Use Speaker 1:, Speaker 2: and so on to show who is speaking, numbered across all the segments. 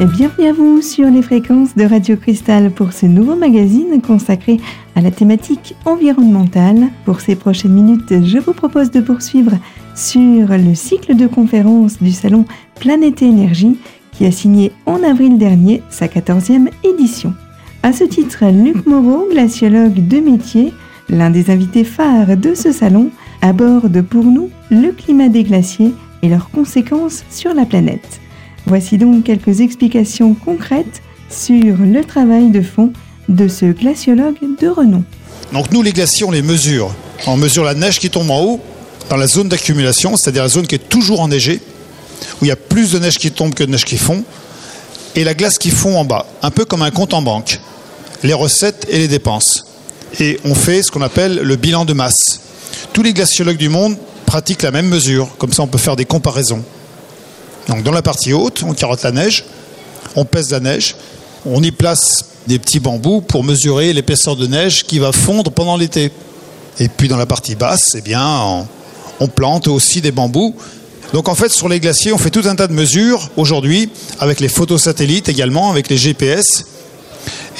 Speaker 1: Et bienvenue à vous sur les fréquences de Radio Cristal pour ce nouveau magazine consacré à la thématique environnementale. Pour ces prochaines minutes, je vous propose de poursuivre sur le cycle de conférences du salon Planète Énergie qui a signé en avril dernier sa 14e édition. À ce titre, Luc Moreau, glaciologue de métier, l'un des invités phares de ce salon, aborde pour nous le climat des glaciers et leurs conséquences sur la planète. Voici donc quelques explications concrètes sur le travail de fond de ce glaciologue de renom.
Speaker 2: Donc nous, les glaciers, on les mesure. On mesure la neige qui tombe en haut dans la zone d'accumulation, c'est-à-dire la zone qui est toujours enneigée, où il y a plus de neige qui tombe que de neige qui fond, et la glace qui fond en bas, un peu comme un compte en banque, les recettes et les dépenses. Et on fait ce qu'on appelle le bilan de masse. Tous les glaciologues du monde pratiquent la même mesure, comme ça on peut faire des comparaisons. Donc dans la partie haute, on carotte la neige, on pèse la neige, on y place des petits bambous pour mesurer l'épaisseur de neige qui va fondre pendant l'été. Et puis dans la partie basse, eh bien, on, plante aussi des bambous. Donc en fait, sur les glaciers, on fait tout un tas de mesures aujourd'hui, avec les photos satellites également, avec les GPS.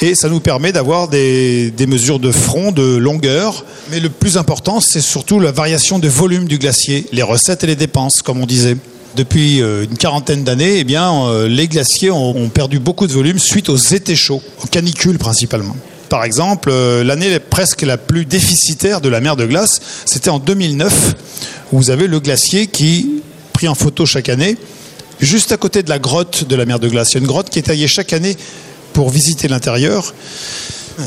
Speaker 2: Et ça nous permet d'avoir des, mesures de front, de longueur. Mais le plus important, c'est surtout la variation de volume du glacier, les recettes et les dépenses, comme on disait depuis euh, une quarantaine d'années, eh bien, euh, les glaciers ont, perdu beaucoup de volume suite aux étés chauds, aux canicules principalement. Par exemple, euh, l'année presque la plus déficitaire de la mer de glace, c'était en 2009, où vous avez le glacier qui, pris en photo chaque année, juste à côté de la grotte de la mer de glace. Il y a une grotte qui est taillée chaque année pour visiter l'intérieur.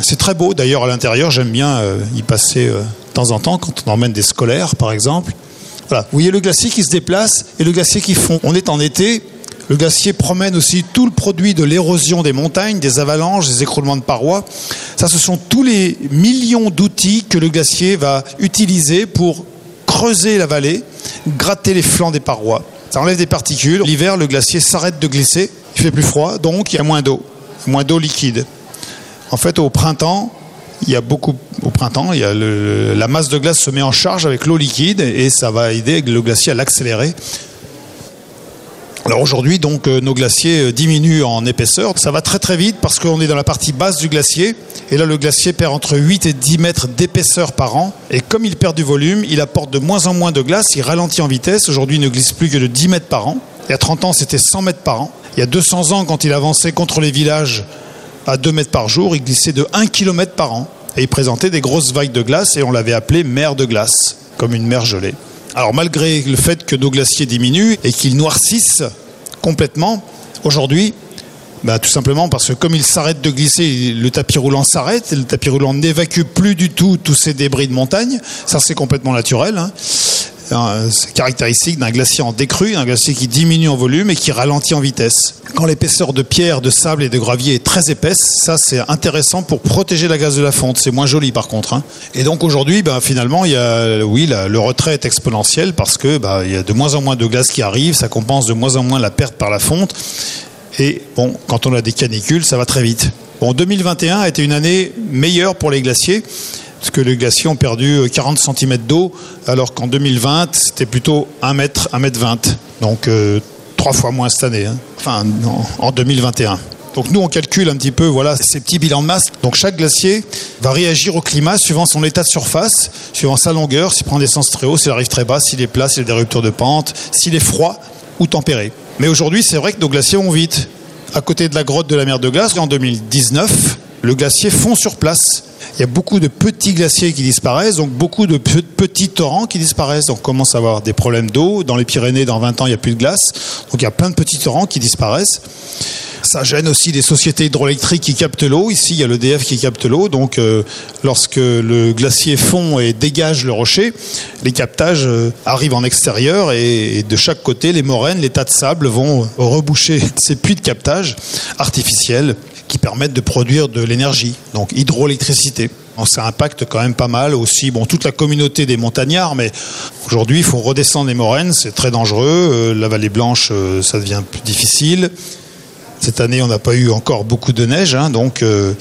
Speaker 2: C'est très beau d'ailleurs à l'intérieur, j'aime bien y passer de temps en temps quand on emmène des scolaires par exemple. Vous voyez le glacier qui se déplace et le glacier qui fond. On est en été. Le glacier promène aussi tout le produit de l'érosion des montagnes, des avalanches, des écroulements de parois. Ça, ce sont tous les millions d'outils que le glacier va utiliser pour creuser la vallée, gratter les flancs des parois. Ça enlève des particules. L'hiver, le glacier s'arrête de glisser. Il fait plus froid, donc il y a moins d'eau, moins d'eau liquide. En fait, au printemps, il y a beaucoup au printemps, la masse de glace se met en charge avec l'eau liquide et ça va aider le glacier à l'accélérer. Alors aujourd'hui, donc, euh, nos glaciers euh, diminuent en épaisseur. Ça va très très vite parce qu'on est dans la partie basse du glacier. Et là, le glacier perd entre 8 et 10 mètres d'épaisseur par an. Et comme il perd du volume, il apporte de moins en moins de glace. Il ralentit en vitesse. Aujourd'hui, il ne glisse plus que de 10 mètres par an. Il y a 30 ans, c'était 100 mètres par an. Il y a 200 ans, quand il avançait contre les villages, à 2 mètres par jour, il glissait de 1 km par an. Et il présentait des grosses vagues de glace et on l'avait appelé mer de glace, comme une mer gelée. Alors malgré le fait que nos glaciers diminuent et qu'ils noircissent complètement, aujourd'hui, bah, tout simplement parce que comme ils s'arrêtent de glisser, le tapis roulant s'arrête et le tapis roulant n'évacue plus du tout tous ces débris de montagne. Ça c'est complètement naturel. Hein. C'est caractéristique d'un glacier en décrue, un glacier qui diminue en volume et qui ralentit en vitesse. Quand l'épaisseur de pierre, de sable et de gravier est très épaisse, ça c'est intéressant pour protéger la glace de la fonte. C'est moins joli par contre. Hein. Et donc aujourd'hui, bah, finalement, il y a, oui, le retrait est exponentiel parce que bah, il y a de moins en moins de glace qui arrive, ça compense de moins en moins la perte par la fonte. Et bon, quand on a des canicules, ça va très vite. Bon, 2021 a été une année meilleure pour les glaciers que les glaciers ont perdu 40 euh, cm d'eau, alors qu'en 2020, c'était plutôt 1 mètre, 1 mètre 20. Donc euh, trois fois moins cette année, hein. enfin en 2021. Donc nous, on calcule un petit peu voilà, ces petits bilans de masse. Donc chaque glacier va réagir au climat suivant son état de surface, suivant sa longueur, s'il prend des sens très haut, s'il arrive très bas, s'il est plat, s'il a des ruptures de pente, s'il est froid ou tempéré. Mais aujourd'hui, c'est vrai que nos glaciers vont vite. À côté de la grotte de la mer de glace, en 2019, le glacier fond sur place il y a beaucoup de petits glaciers qui disparaissent, donc beaucoup de petits torrents qui disparaissent. Donc on commence à avoir des problèmes d'eau. Dans les Pyrénées, dans 20 ans, il n'y a plus de glace. Donc il y a plein de petits torrents qui disparaissent. Ça gêne aussi des sociétés hydroélectriques qui captent l'eau. Ici, il y a l'EDF qui capte l'eau. Donc, euh, lorsque le glacier fond et dégage le rocher, les captages euh, arrivent en extérieur et, de chaque côté, les moraines, les tas de sable vont reboucher ces puits de captage artificiels qui permettent de produire de l'énergie, donc hydroélectricité. ça impacte quand même pas mal aussi bon, toute la communauté des montagnards, mais aujourd'hui il faut redescendre les moraines, c'est très dangereux. Euh, la vallée blanche, euh, ça devient plus difficile. Cette année, on n'a pas eu encore beaucoup de neige, hein, donc euh,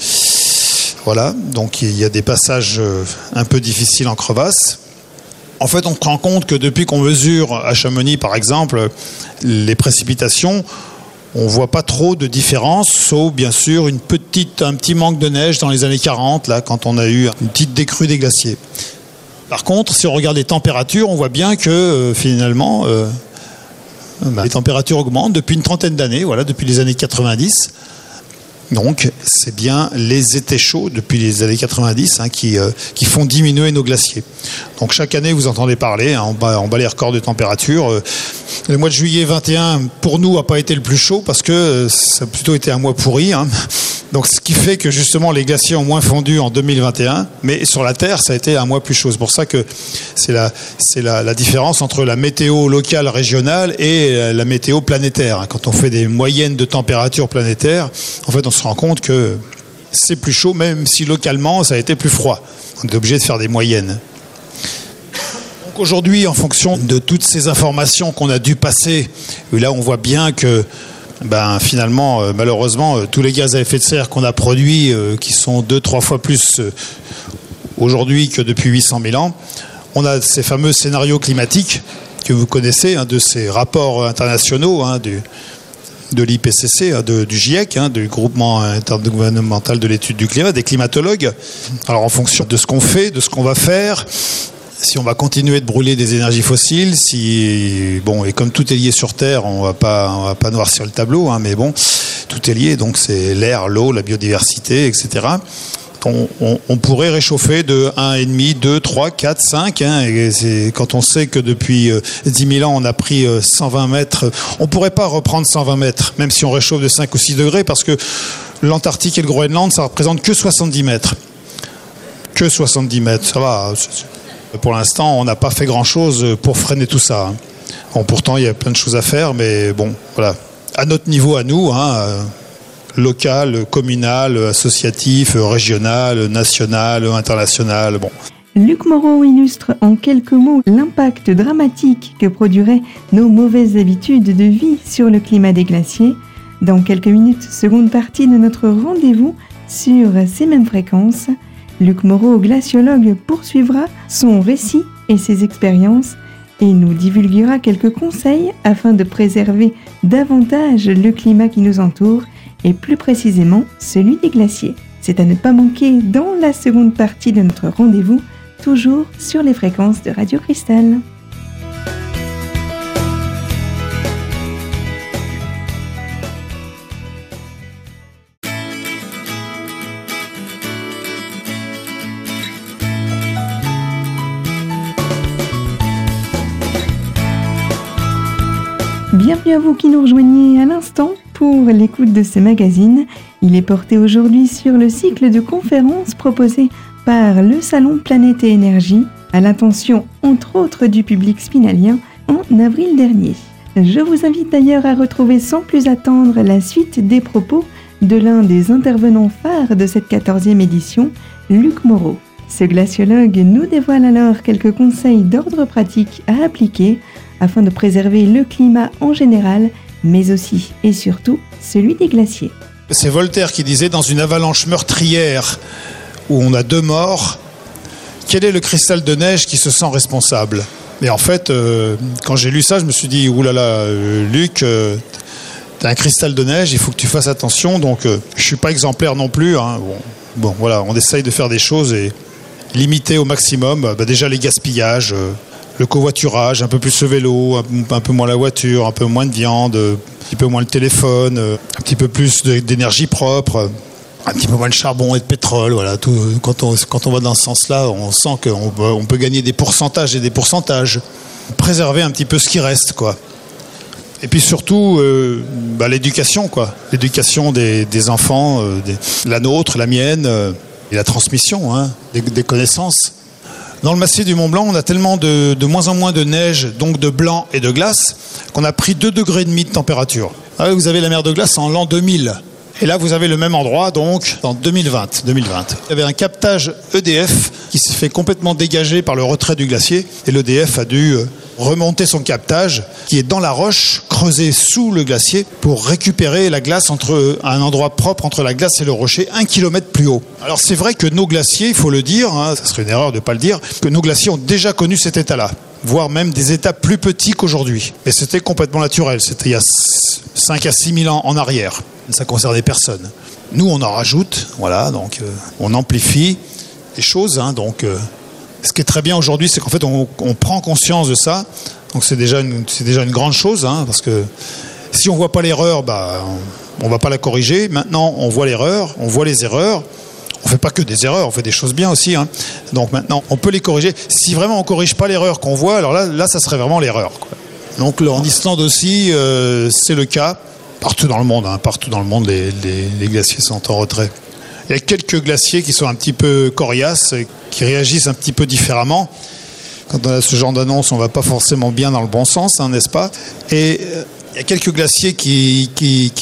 Speaker 2: voilà. Donc il y a des passages un peu difficiles en crevasse. En fait, on se rend compte que depuis qu'on mesure à Chamonix, par exemple, les précipitations, on voit pas trop de différence, sauf bien sûr une petite, un petit manque de neige dans les années 40, là, quand on a eu une petite décrue des glaciers. Par contre, si on regarde les températures, on voit bien que euh, finalement, euh, bah, les températures augmentent depuis une trentaine d'années, voilà, depuis les années 90. Donc, c'est bien les étés chauds depuis les années 90 hein, qui, euh, qui font diminuer nos glaciers. Donc, chaque année, vous entendez parler, hein, on, bat, les records de température. Euh, le mois de juillet 21, pour nous, n'a pas été le plus chaud parce que euh, ça a plutôt été un mois pourri. Hein. Donc, ce qui fait que justement les glaciers ont moins fondu en 2021, mais sur la Terre, ça a été un mois plus chaud. C'est pour ça que c'est la, différence entre la météo locale régionale et euh, la météo planétaire. Quand on fait des moyennes de température planétaire, en fait, on se rend compte que c'est plus chaud, même si localement, ça a été plus froid. On est obligé de faire des moyennes. Donc aujourd'hui, en fonction de toutes ces informations qu'on a dû passer, là, on voit bien que ben finalement, euh, malheureusement, euh, tous les gaz à effet de serre qu'on a produits, euh, qui sont deux, trois fois plus aujourd'hui que depuis 800 000 ans, on a ces fameux scénarios climatiques que vous connaissez, hein, de ces rapports internationaux hein, du, de l'IPCC, hein, du GIEC, du groupement intergouvernemental de l'étude du climat, des climatologues. Alors en fonction de ce qu'on fait, de ce qu'on va faire, si on va continuer de brûler des énergies fossiles, si bon et comme tout est lié sur Terre, on va pas va pas noircir le tableau, hein, mais bon, tout est lié, donc c'est l'air, l'eau, la biodiversité, etc. On, pourrait réchauffer de 1,5, 2, 3, 4, 5. Hein, et quand on sait que depuis 10 euh, 000 ans, on a pris 120 euh, mètres, on pourrait pas reprendre 120 mètres, même si on réchauffe de 5 ou 6 degrés, parce que l'Antarctique et le Groenland, ça représente que 70 mètres. Que 70 mètres, ça va. Pour l'instant, on n'a pas fait grand-chose pour freiner tout ça. Hein. Bon, pourtant, il y a plein de choses à faire, mais bon, voilà. À notre niveau, à nous, hein, euh, local, communal, associatif, régional, national, international, bon.
Speaker 1: Luc Moreau illustre en quelques mots l'impact dramatique que produiraient nos mauvaises habitudes de vie sur le climat des glaciers. Dans quelques minutes, seconde partie de notre rendez-vous sur ces mêmes fréquences. Luc Moreau, glaciologue, poursuivra son récit et ses expériences et nous divulguera quelques conseils afin de préserver davantage le climat qui nous entoure et plus précisément celui des glaciers. C'est à ne pas manquer dans la seconde partie de notre rendez-vous, toujours sur les fréquences de Radio Cristal. À vous qui nous rejoignez à l'instant pour l'écoute de ce magazine. Il est porté aujourd'hui sur le cycle de conférences proposé par le Salon Planète et Énergie à l'intention entre autres du public spinalien en avril dernier. Je vous invite d'ailleurs à retrouver sans plus attendre la suite des propos de l'un des intervenants phares de cette 14e édition, Luc Moreau. Ce glaciologue nous dévoile alors quelques conseils d'ordre pratique à appliquer afin de préserver le climat en général, mais aussi et surtout celui des glaciers.
Speaker 2: C'est Voltaire qui disait dans une avalanche meurtrière où on a deux morts, quel est le cristal de neige qui se sent responsable? Et en fait, euh, quand j'ai lu ça, je me suis dit, oulala, euh, Luc, euh, t'as un cristal de neige, il faut que tu fasses attention. Donc, je suis pas exemplaire non plus. Hein. Bon, voilà, on essaye de faire des choses et limiter au maximum. Bah, déjà les gaspillages le covoiturage, un peu plus le vélo, un, peu moins la voiture, un peu moins de viande, un petit peu moins le téléphone, un petit peu plus d'énergie propre, un petit peu moins de charbon et de pétrole. Voilà, quand, on, va dans ce sens-là, on sent qu'on on peut gagner des pourcentages et des pourcentages. Préserver un petit peu ce qui reste, quoi. Et puis surtout, euh, bah, l'éducation, quoi. L'éducation des, enfants, euh, la nôtre, la mienne, euh, et la transmission hein, des connaissances. Dans le massif du Mont Blanc, on a tellement de, moins en moins de neige, donc de blanc et de glace, qu'on a pris 2 degrés et demi de température. Ah vous avez la mer de glace en l'an 2000. Et là, vous avez le même endroit, donc, en 2020. 2020. Il y avait un captage EDF qui s'est fait complètement dégager par le retrait du glacier. Et l'EDF a dû euh, remonter son captage, qui est dans la roche, creusé sous le glacier, pour récupérer la glace entre un endroit propre entre la glace et le rocher, un kilomètre plus haut. Alors c'est vrai que nos glaciers, il faut le dire, hein, ça serait une erreur de ne pas le dire, que nos glaciers ont déjà connu cet état-là. voire même des états plus petits qu'aujourd'hui. Mais c'était complètement naturel, c'était il y a 5 à 6 000 ans en arrière. Ça concernait personne. Nous, on en rajoute, voilà, donc euh, on amplifie les choses. Hein, donc, euh, ce qui est très bien aujourd'hui, c'est qu'en fait, on, prend conscience de ça. Donc, c'est déjà une, déjà une grande chose, hein, parce que si on voit pas l'erreur, bah, on, ne va pas la corriger. Maintenant, on voit l'erreur, on voit les erreurs. On fait pas que des erreurs, on fait des choses bien aussi. Hein. Donc maintenant, on peut les corriger. Si vraiment on corrige pas l'erreur qu'on voit, alors là, là, ça serait vraiment l'erreur. Donc en Islande aussi, euh, c'est le cas. Partout dans le monde, hein. partout dans le monde, les, glaciers sont en retrait. Il y a quelques glaciers qui sont un petit peu coriaces, qui réagissent un petit peu différemment. Quand on a ce genre d'annonce, on va pas forcément bien dans le bon sens, hein, n'est-ce pas? Et euh, il y a quelques glaciers qui,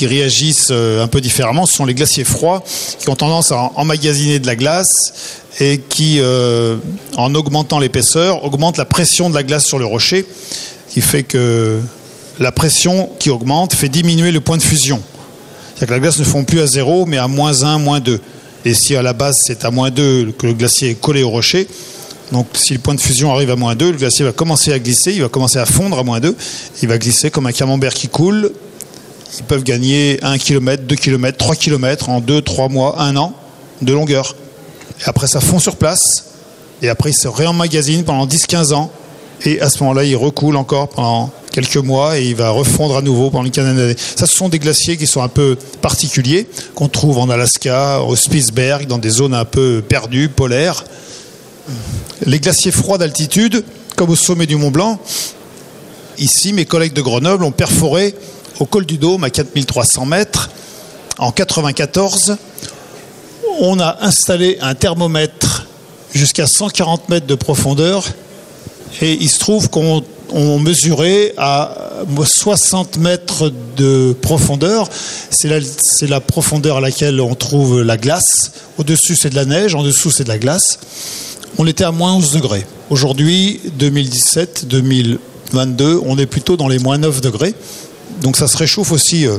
Speaker 2: réagissent euh, un peu différemment. Ce sont les glaciers froids qui ont tendance à emmagasiner de la glace et qui, euh, en augmentant l'épaisseur, augmentent la pression de la glace sur le rocher, qui fait que la pression qui augmente fait diminuer le point de fusion. C'est-à-dire que la glace ne fond plus à zéro, mais à moins 1, moins 2. Et si à la base c'est à moins 2 que le glacier est collé au rocher, donc si le point de fusion arrive à moins 2, le glacier va commencer à glisser, il va commencer à fondre à moins 2, il va glisser comme un camembert qui coule. Ils peuvent gagner 1 km, 2 km, 3 km en 2, 3 mois, 1 an de longueur. Et après ça fond sur place, et après il se réemmagasine pendant 10-15 ans, et à ce moment-là il recoule encore pendant quelques mois et il va refondre à nouveau pendant une quinzaine d'années. Ça, ce sont des glaciers qui sont un peu particuliers, qu'on trouve en Alaska, au Spitzberg, dans des zones un peu perdues, polaires. Les glaciers froids d'altitude, comme au sommet du Mont Blanc, ici, mes collègues de Grenoble ont perforé au col du Dôme à 4300 mètres en 94. On a installé un thermomètre jusqu'à 140 mètres de profondeur et il se trouve qu'on mesurait à 60 mètres de profondeur. C'est la, la, profondeur à laquelle on trouve la glace. Au-dessus, c'est de la neige, en dessous, c'est de la glace on était à moins 11 degrés. Aujourd'hui, 2017, 2022, on est plutôt dans les moins 9 degrés. Donc ça se réchauffe aussi euh,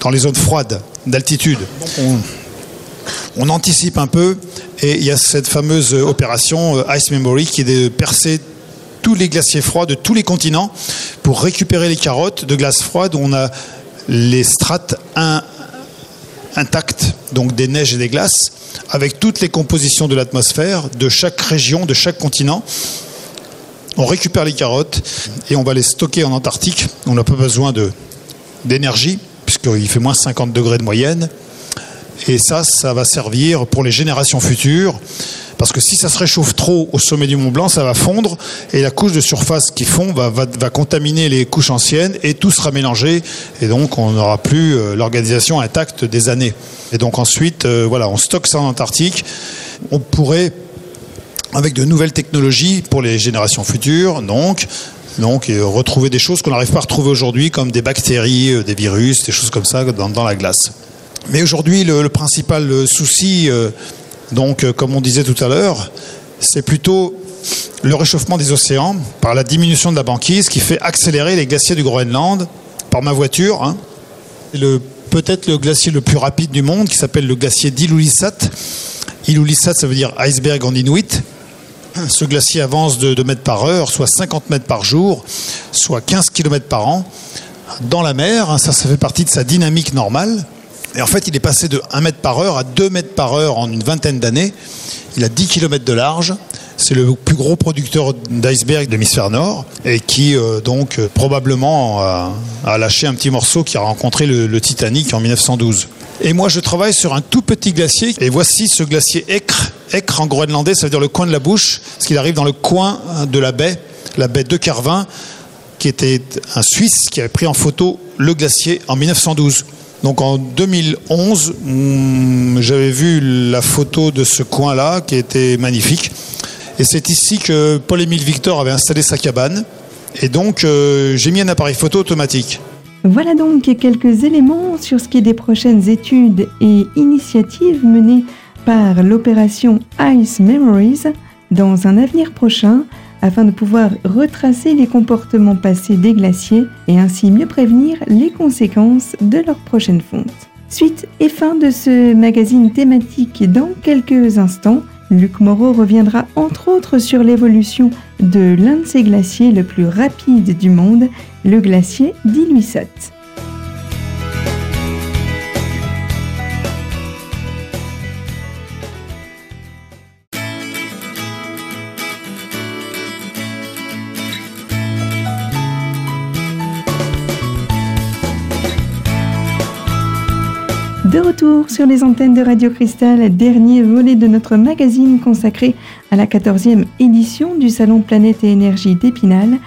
Speaker 2: dans les zones froides d'altitude. On, anticipe un peu et il y a cette fameuse opération euh, Ice Memory qui est de percer tous les glaciers froids de tous les continents pour récupérer les carottes de glace froide où on a les strates intactes, donc des neiges et des glaces, avec toutes les compositions de l'atmosphère de chaque région, de chaque continent. On récupère les carottes et on va les stocker en Antarctique. On n'a pas besoin d'énergie, puisqu'il fait moins 50 degrés de moyenne. Et ça, ça va servir pour les générations futures. Parce que si ça se réchauffe trop au sommet du Mont Blanc, ça va fondre et la couche de surface qui fond va, contaminer les couches anciennes et tout sera mélangé et donc on n'aura plus euh, l'organisation intacte des années. Et donc ensuite, euh, voilà, on stocke ça en Antarctique. On pourrait, avec de nouvelles technologies pour les générations futures, donc, donc retrouver des choses qu'on n'arrive pas à retrouver aujourd'hui, comme des bactéries, euh, des virus, des choses comme ça dans, la glace. Mais aujourd'hui, le, principal souci donc, euh, comme on disait tout à l'heure, c'est plutôt le réchauffement des océans par la diminution de la banquise qui fait accélérer les glaciers du Groenland par ma voiture. Hein. peut-être le glacier le plus rapide du monde qui s'appelle le glacier d'Ilulissat. Ilulissat, ça veut dire iceberg en inuit. Ce glacier avance de 2 mètres par heure, soit 50 mètres par jour, soit 15 km par an, dans la mer. Hein. Ça, ça fait partie de sa dynamique normale. Et en fait, il est passé de 1 mètre par heure à 2 mètres par heure en une vingtaine d'années. Il a 10 km de large. C'est le plus gros producteur d'iceberg de l'hémisphère nord et qui euh, donc euh, probablement a, lâché un petit morceau qui a rencontré le, Titanic en 1912. Et moi je travaille sur un tout petit glacier et voici ce glacier Ekre. Ekre en groenlandais ça veut dire le coin de la bouche parce qu'il arrive dans le coin de la baie, la baie de Carvin qui était un Suisse qui avait pris en photo le glacier en 1912. Donc en 2011, hmm, j'avais vu la photo de ce coin-là qui était magnifique. Et c'est ici que Paul-Émile Victor avait installé sa cabane. Et donc euh, j'ai mis un appareil photo automatique.
Speaker 1: Voilà donc quelques éléments sur ce qui est des prochaines études et initiatives menées par l'opération Ice Memories dans un avenir prochain afin de pouvoir retracer les comportements passés des glaciers et ainsi mieux prévenir les conséquences de leur prochaine fonte. Suite et fin de ce magazine thématique dans quelques instants Luc Moreau reviendra entre autres sur l'évolution de l'un de ces glaciers le plus rapide du monde, le glacier d'Iluissat. De retour sur les antennes de Radio Cristal, dernier volet de notre magazine consacré à la 14e édition du Salon Planète et Énergie d'Épinal,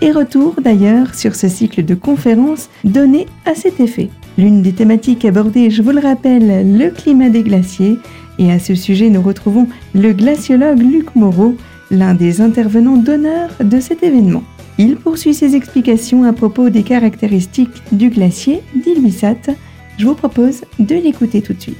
Speaker 1: et retour d'ailleurs sur ce cycle de conférences donné à cet effet. L'une des thématiques abordées, je vous le rappelle, le climat des glaciers, et à ce sujet nous retrouvons le glaciologue Luc Moreau, l'un des intervenants d'honneur de cet événement. Il poursuit ses explications à propos des caractéristiques du glacier d'Ilmissat, je vous propose de l'écouter tout de suite.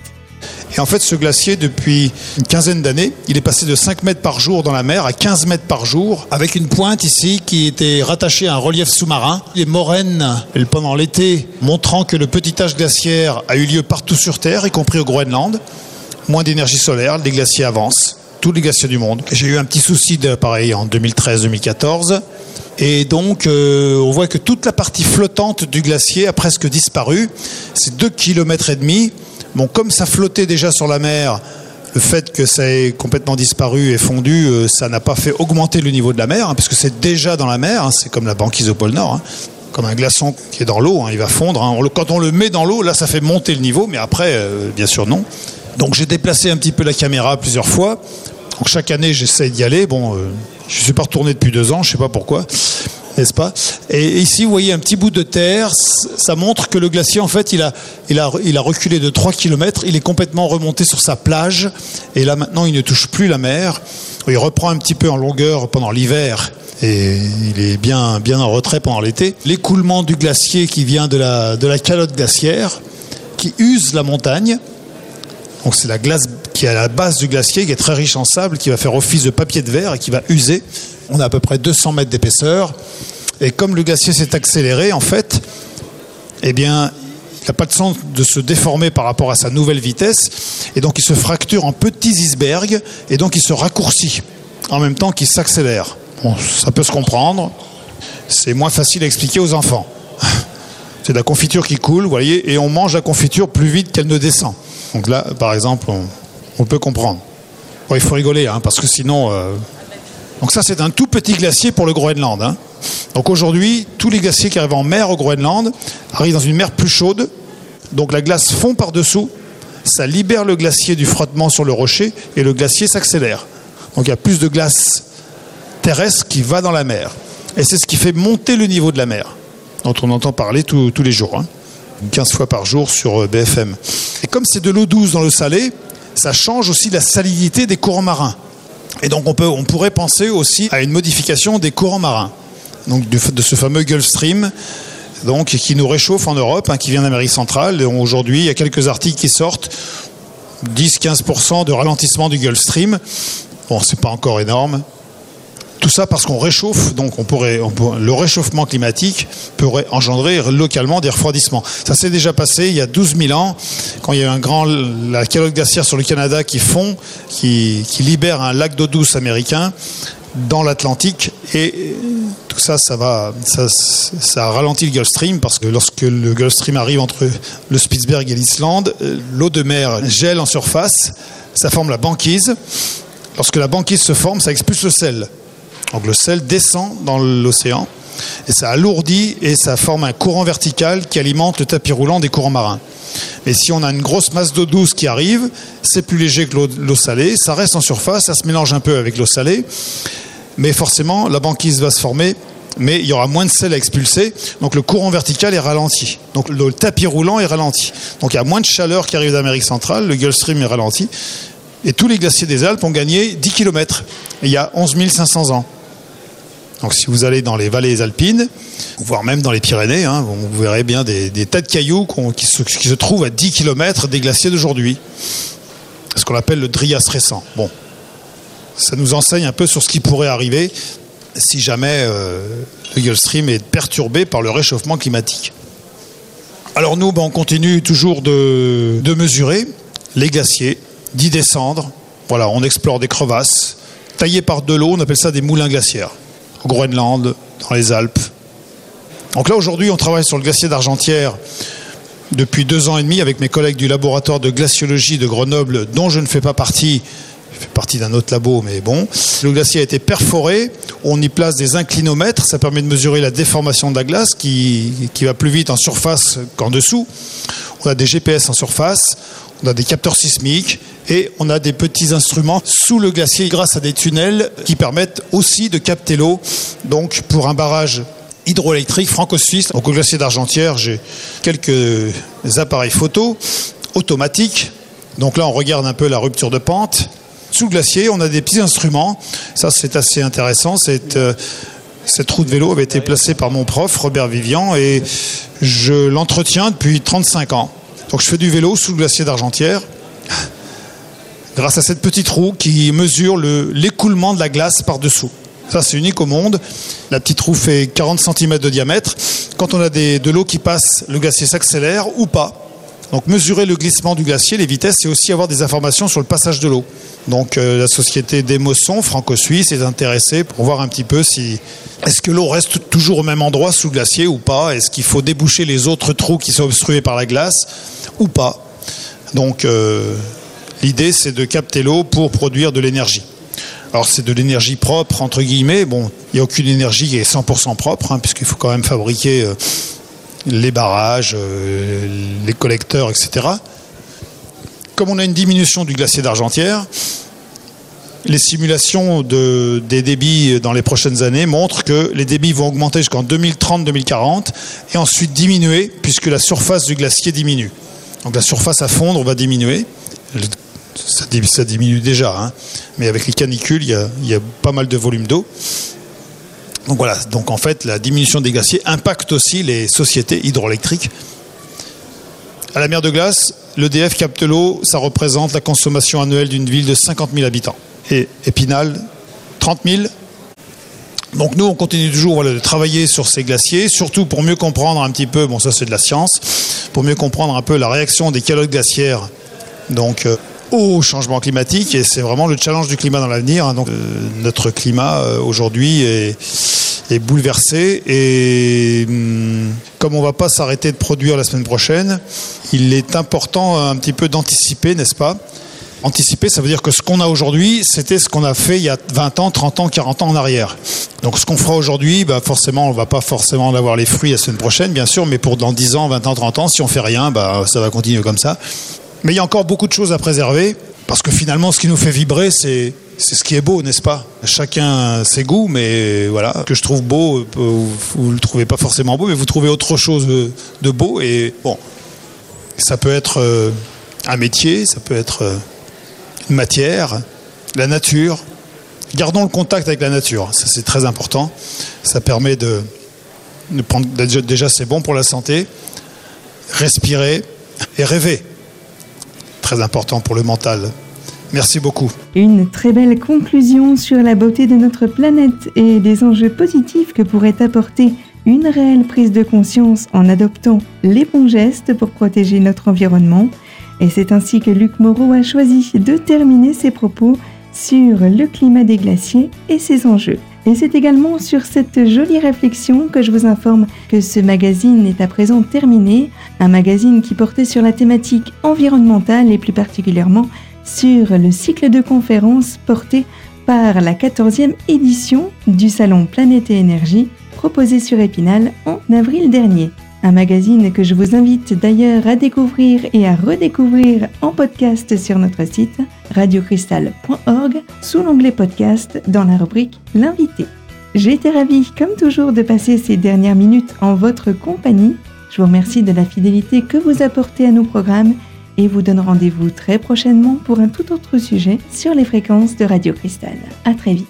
Speaker 2: Et en fait, ce glacier, depuis une quinzaine d'années, il est passé de 5 mètres par jour dans la mer à 15 mètres par jour, avec une pointe ici qui était rattachée à un relief sous-marin. Les moraines, pendant l'été, montrant que le petit âge glaciaire a eu lieu partout sur Terre, y compris au Groenland. Moins d'énergie solaire, les glaciers avancent, tous les glaciers du monde. J'ai eu un petit souci de pareil en 2013-2014. Et donc, euh, on voit que toute la partie flottante du glacier a presque disparu. C'est 2 km et demi. Bon, comme ça flottait déjà sur la mer, le fait que ça ait complètement disparu et fondu, euh, ça n'a pas fait augmenter le niveau de la mer, hein, puisque c'est déjà dans la mer. Hein. c'est comme la banquise au pôle Nord. Hein. comme un glaçon qui est dans l'eau, il va fondre. quand on le met dans l'eau, là, ça fait monter le niveau, mais après, euh, bien sûr, non. Donc j'ai déplacé un petit peu la caméra plusieurs fois. Chaque année, j'essaie d'y aller. Bon, je ne suis pas retourné depuis deux ans, je ne sais pas pourquoi, n'est-ce pas? Et ici, vous voyez un petit bout de terre, ça montre que le glacier, en fait, il a, il a, il a reculé de 3 km, il est complètement remonté sur sa plage, et là maintenant, il ne touche plus la mer. Il reprend un petit peu en longueur pendant l'hiver, et il est bien, bien en retrait pendant l'été. L'écoulement du glacier qui vient de la, de la calotte glaciaire, qui use la montagne, donc c'est la glace qui est à la base du glacier, qui est très riche en sable, qui va faire office de papier de verre et qui va user. On a à peu près 200 mètres d'épaisseur. Et comme le glacier s'est accéléré, en fait, eh bien, il n'a pas de sens de se déformer par rapport à sa nouvelle vitesse. Et donc, il se fracture en petits icebergs et donc il se raccourcit en même temps qu'il s'accélère. Ça peut se comprendre. C'est moins facile à expliquer aux enfants. C'est de la confiture qui coule, vous voyez, et on mange la confiture plus vite qu'elle ne descend. Donc là, par exemple, on, peut comprendre. il faut rigoler, hein, parce que sinon... Euh, donc ça, c'est un tout petit glacier pour le Groenland. Hein. Donc aujourd'hui, tous les glaciers qui arrivent en mer au Groenland arrivent dans une mer plus chaude. Donc la glace fond par-dessous, ça libère le glacier du frottement sur le rocher et le glacier s'accélère. Donc il y a plus de glace terrestre qui va dans la mer. Et c'est ce qui fait monter le niveau de la mer, dont on entend parler tous les jours. Hein. 15 fois par jour sur euh, BFM. Et comme c'est de l'eau douce dans le salé, ça change aussi la salinité des courants marins. Et donc on, peut, on pourrait penser aussi à une modification des courants marins, donc de ce fameux Gulf Stream, donc qui nous réchauffe en Europe, hein, qui vient d'Amérique centrale. Aujourd'hui, il y a quelques articles qui sortent, 10-15% de ralentissement du Gulf Stream. Bon, c'est pas encore énorme, tout ça parce qu'on réchauffe, donc on pourrait, le réchauffement climatique pourrait engendrer localement des refroidissements. Ça s'est déjà passé il y a 12 000 ans, quand il y a eu un grand, la calotte glaciaire sur le Canada qui fond, qui, libère un lac d'eau douce américain dans l'Atlantique et tout ça, ça va, ça, ça ralentit le Gulf Stream parce que lorsque le Gulf Stream arrive entre le Spitzberg et l'Islande, l'eau de mer gèle en surface, ça forme la banquise. Lorsque la banquise se forme, ça expulse le sel. Donc le sel descend dans l'océan et ça alourdit et ça forme un courant vertical qui alimente le tapis roulant des courants marins. Mais si on a une grosse masse d'eau douce qui arrive, c'est plus léger que l'eau salée, ça reste en surface, ça se mélange un peu avec l'eau salée, mais forcément la banquise va se former, mais il y aura moins de sel à expulser, donc le courant vertical est ralenti, donc le tapis roulant est ralenti. Donc il y a moins de chaleur qui arrive d'Amérique centrale, le Gulf Stream est ralenti, et tous les glaciers des Alpes ont gagné 10 km il y a 11 500 ans. Donc si vous allez dans les vallées alpines, voire même dans les Pyrénées, hein, vous verrez bien des, tas de cailloux qui se, trouvent à 10 km des glaciers d'aujourd'hui. Ce qu'on appelle le Drias récent. Bon, ça nous enseigne un peu sur ce qui pourrait arriver si jamais euh, le Gulf Stream est perturbé par le réchauffement climatique. Alors nous, ben, on continue toujours de, de mesurer les glaciers, d'y descendre, Voilà, on explore des crevasses taillées par de l'eau, on appelle ça des moulins glaciaires. Au Groenland, dans les Alpes. Donc là, aujourd'hui, on travaille sur le glacier d'Argentière depuis deux ans et demi avec mes collègues du laboratoire de glaciologie de Grenoble, dont je ne fais pas partie. Je fais partie d'un autre labo, mais bon. Le glacier a été perforé. On y place des inclinomètres. Ça permet de mesurer la déformation de la glace qui, qui va plus vite en surface qu'en dessous. On a des GPS en surface. On a des capteurs sismiques et on a des petits instruments sous le glacier grâce à des tunnels qui permettent aussi de capter l'eau. Donc pour un barrage hydroélectrique franco-suisse. Donc au glacier d'Argentière, j'ai quelques appareils photo automatiques. Donc là, on regarde un peu la rupture de pente. Sous le glacier, on a des petits instruments. Ça, c'est assez intéressant. Cette, euh, cette roue de vélo avait été placée par mon prof, Robert Vivian, et je l'entretiens depuis 35 ans. Donc je fais du vélo sous le glacier d'Argentière grâce à cette petite roue qui mesure l'écoulement de la glace par-dessous. Ça, c'est unique au monde. La petite roue fait 40 cm de diamètre. Quand on a de l'eau qui passe, le glacier s'accélère ou pas. Donc mesurer le glissement du glacier, les vitesses, c'est aussi avoir des informations sur le passage de l'eau. Donc euh, la société d'Emosson, franco-suisse, est intéressée pour voir un petit peu si est-ce que l'eau reste toujours au même endroit sous le glacier ou pas? Est-ce qu'il faut déboucher les autres trous qui sont obstrués par la glace ou pas? Donc euh, l'idée c'est de capter l'eau pour produire de l'énergie. Alors c'est de l'énergie propre, entre guillemets. Bon, il n'y a aucune énergie qui est 100% propre, hein, puisqu'il faut quand même fabriquer euh, les barrages, euh, les collecteurs, etc. Comme on a une diminution du glacier d'Argentière, les simulations de, des débits dans les prochaines années montrent que les débits vont augmenter jusqu'en 2030-2040 et ensuite diminuer puisque la surface du glacier diminue. Donc la surface à fondre va diminuer ça, diminue déjà, hein. mais avec les canicules, il y, a, pas mal de volume d'eau. Donc voilà, donc en fait, la diminution des glaciers impacte aussi les sociétés hydroélectriques. À la mer de glace, l'EDF capte l'eau, ça représente la consommation annuelle d'une ville de 50 000 habitants. Et Épinal, 30 000. Donc nous, on continue toujours de travailler sur ces glaciers, surtout pour mieux comprendre un petit peu, bon ça c'est de la science, pour mieux comprendre un peu la réaction des calottes glaciaires. Donc euh, au changement climatique et c'est vraiment le challenge du climat dans l'avenir. Hein. Donc euh, notre climat euh, aujourd'hui est, bouleversé et hum, comme on va pas s'arrêter de produire la semaine prochaine, il est important un petit peu d'anticiper, n'est-ce pas? Anticiper, ça veut dire que ce qu'on a aujourd'hui, c'était ce qu'on a fait il y a 20 ans, 30 ans, 40 ans en arrière. Donc ce qu'on fera aujourd'hui, bah forcément, on va pas forcément en avoir les fruits la semaine prochaine, bien sûr, mais pour dans 10 ans, 20 ans, 30 ans, si on fait rien, bah, ça va continuer comme ça. Mais il y a encore beaucoup de choses à préserver, parce que finalement, ce qui nous fait vibrer, c'est c'est ce qui est beau, n'est-ce pas? Chacun ses goûts, mais voilà, que je trouve beau, vous ne le trouvez pas forcément beau, mais vous trouvez autre chose de beau. Et bon, ça peut être euh, un métier, ça peut être euh, une matière, la nature. Gardons le contact avec la nature, ça c'est très important. Ça permet de, de prendre, déjà c'est bon pour la santé, respirer et rêver très important pour le mental. Merci beaucoup.
Speaker 1: Une très belle conclusion sur la beauté de notre planète et des enjeux positifs que pourrait apporter une réelle prise de conscience en adoptant les bons gestes pour protéger notre environnement. Et c'est ainsi que Luc Moreau a choisi de terminer ses propos sur le climat des glaciers et ses enjeux. Et c'est également sur cette jolie réflexion que je vous informe que ce magazine est à présent terminé, un magazine qui portait sur la thématique environnementale et plus particulièrement sur le cycle de conférences porté par la 14e édition du Salon Planète et Énergie proposé sur Épinal en avril dernier. Un magazine que je vous invite d'ailleurs à découvrir et à redécouvrir en podcast sur notre site radiocristal.org sous l'onglet podcast dans la rubrique L'invité. J'ai été ravie comme toujours de passer ces dernières minutes en votre compagnie. Je vous remercie de la fidélité que vous apportez à nos programmes et vous donne rendez-vous très prochainement pour un tout autre sujet sur les fréquences de Radio Cristal. À très vite.